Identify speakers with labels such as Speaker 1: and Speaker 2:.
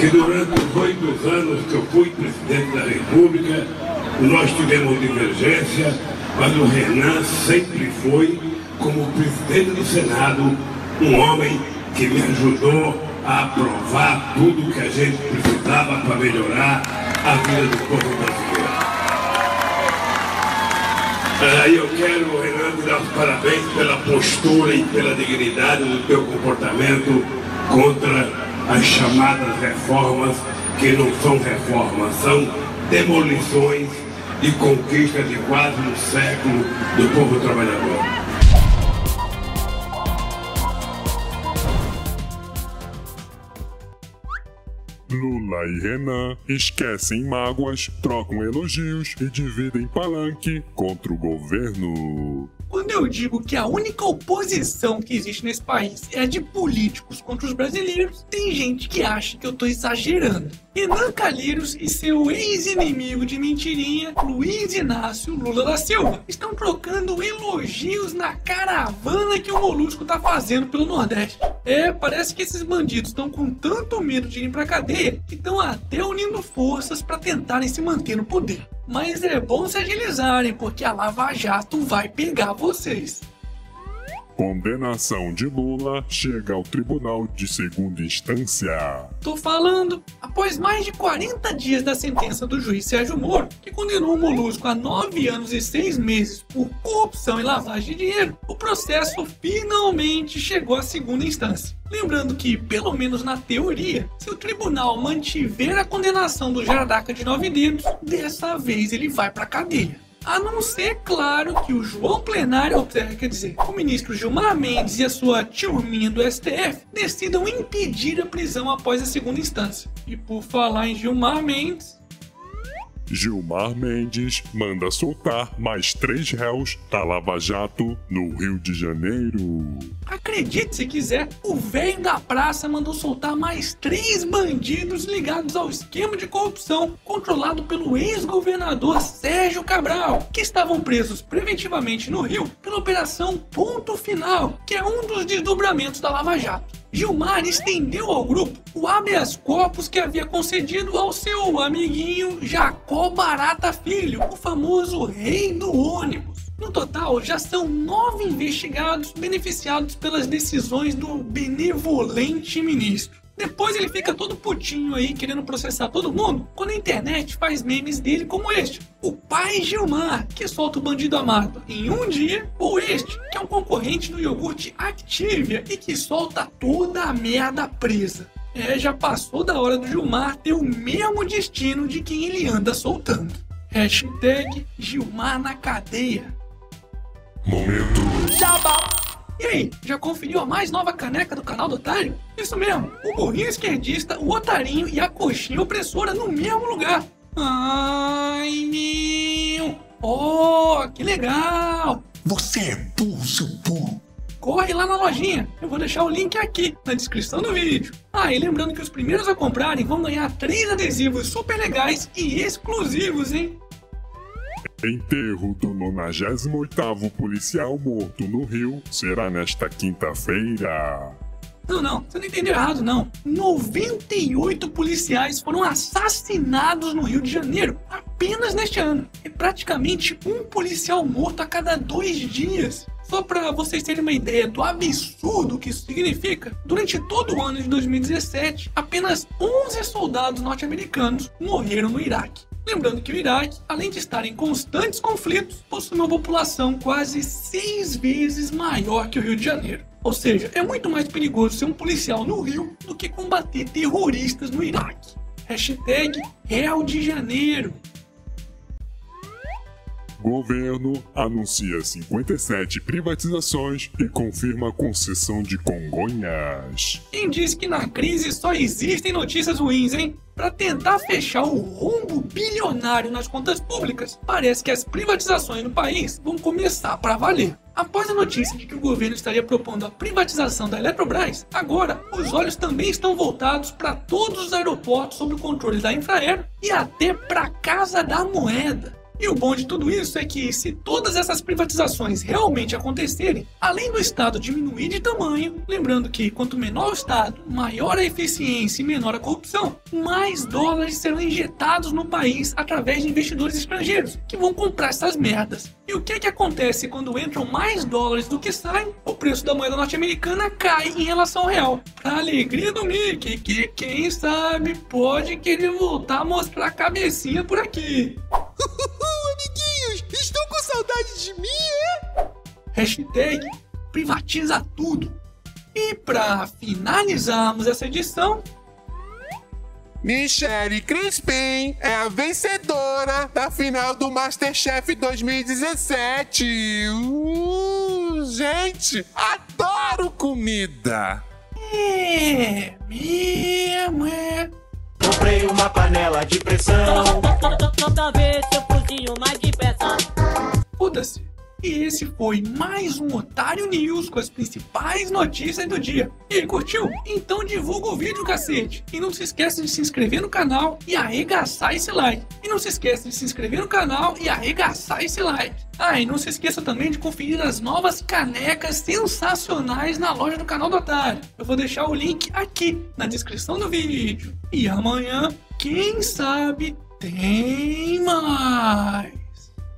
Speaker 1: que durante os oito anos que eu fui presidente da República, nós tivemos divergência, mas o Renan sempre foi, como presidente do Senado, um homem que me ajudou a aprovar tudo que a gente precisava para melhorar a vida do povo brasileiro. Aí eu quero, Renan, te dar os parabéns pela postura e pela dignidade do teu comportamento contra as chamadas reformas, que não são reformas, são demolições e conquista de quase um século do povo trabalhador.
Speaker 2: Lula e Renan esquecem mágoas, trocam elogios e dividem palanque contra o governo.
Speaker 3: Quando eu digo que a única oposição que existe nesse país é a de políticos contra os brasileiros, tem gente que acha que eu tô exagerando. Renan Calheiros e seu ex-inimigo de mentirinha, Luiz Inácio Lula da Silva, estão trocando elogios na caravana que o Molusco tá fazendo pelo Nordeste. É, parece que esses bandidos estão com tanto medo de ir pra cadeia que estão até unindo forças para tentarem se manter no poder. Mas é bom se agilizarem, porque a Lava Jato vai pegar vocês.
Speaker 2: Condenação de Lula chega ao Tribunal de Segunda Instância.
Speaker 3: Tô falando, após mais de 40 dias da sentença do juiz Sérgio Moro, que condenou o Molusco a 9 anos e 6 meses por corrupção e lavagem de dinheiro, o processo finalmente chegou à segunda instância. Lembrando que, pelo menos na teoria, se o tribunal mantiver a condenação do Jaradaca de nove dedos, dessa vez ele vai pra cadeia. A não ser, claro, que o João Plenário, quer dizer, o ministro Gilmar Mendes e a sua turminha do STF decidam impedir a prisão após a segunda instância. E por falar em Gilmar Mendes,
Speaker 2: Gilmar Mendes manda soltar mais três réus da Lava Jato no Rio de Janeiro.
Speaker 3: Acredite se quiser, o velho da praça mandou soltar mais três bandidos ligados ao esquema de corrupção controlado pelo ex-governador Sérgio Cabral, que estavam presos preventivamente no Rio pela Operação Ponto Final, que é um dos desdobramentos da Lava Jato. Gilmar estendeu ao grupo o habeas corpus que havia concedido ao seu amiguinho Jacó Barata Filho, o famoso rei do ônibus. No total, já são nove investigados beneficiados pelas decisões do benevolente ministro. Depois ele fica todo putinho aí querendo processar todo mundo, quando a internet faz memes dele como este. O pai Gilmar, que solta o bandido amado em um dia, ou este, que é um concorrente do iogurte Activia e que solta toda a merda presa. É, já passou da hora do Gilmar ter o mesmo destino de quem ele anda soltando. Hashtag Gilmar na cadeia.
Speaker 2: Momento.
Speaker 3: Jabá! E aí, já conferiu a mais nova caneca do canal do Otário? Isso mesmo, o burrinho esquerdista, o otarinho e a coxinha opressora no mesmo lugar. Ai, meu! Oh, que legal!
Speaker 4: Você é burro, seu burro.
Speaker 3: Corre lá na lojinha, eu vou deixar o link aqui na descrição do vídeo. Ah, e lembrando que os primeiros a comprarem vão ganhar três adesivos super legais e exclusivos, hein?
Speaker 2: Enterro do 98º policial morto no Rio será nesta quinta-feira.
Speaker 3: Não, não, você não entendeu errado, não. 98 policiais foram assassinados no Rio de Janeiro apenas neste ano. É praticamente um policial morto a cada dois dias. Só para vocês terem uma ideia do absurdo que isso significa, durante todo o ano de 2017, apenas 11 soldados norte-americanos morreram no Iraque. Lembrando que o Iraque, além de estar em constantes conflitos, possui uma população quase seis vezes maior que o Rio de Janeiro. Ou seja, é muito mais perigoso ser um policial no Rio do que combater terroristas no Iraque. Hashtag Real de Janeiro.
Speaker 2: Governo anuncia 57 privatizações e confirma a concessão de Congonhas.
Speaker 3: Quem diz que na crise só existem notícias ruins, hein? Para tentar fechar o rombo bilionário nas contas públicas, parece que as privatizações no país vão começar para valer. Após a notícia de que o governo estaria propondo a privatização da Eletrobras, agora os olhos também estão voltados para todos os aeroportos sob o controle da Infraero e até para a Casa da Moeda. E o bom de tudo isso é que, se todas essas privatizações realmente acontecerem, além do Estado diminuir de tamanho, lembrando que quanto menor o Estado, maior a eficiência e menor a corrupção, mais dólares serão injetados no país através de investidores estrangeiros, que vão comprar essas merdas. E o que é que acontece quando entram mais dólares do que saem? O preço da moeda norte-americana cai em relação ao real. Pra alegria do Mickey, que quem sabe pode querer voltar a mostrar a cabecinha por aqui.
Speaker 5: Saudade de mim, é?
Speaker 3: Hashtag privatiza tudo. E para finalizarmos essa edição,
Speaker 5: Michelle Crispim é a vencedora da final do Masterchef 2017. Uh, gente, adoro comida.
Speaker 3: é mesmo, é.
Speaker 6: Comprei uma panela de pressão.
Speaker 7: Toda vez eu cozinho mais depressa.
Speaker 3: Foda-se. E esse foi mais um Otário News com as principais notícias do dia. E aí, curtiu? Então divulga o vídeo, cacete. E não se esqueça de se inscrever no canal e arregaçar esse like. E não se esqueça de se inscrever no canal e arregaçar esse like. Ah, e não se esqueça também de conferir as novas canecas sensacionais na loja do canal do Otário. Eu vou deixar o link aqui na descrição do vídeo. E amanhã, quem sabe, tem mais.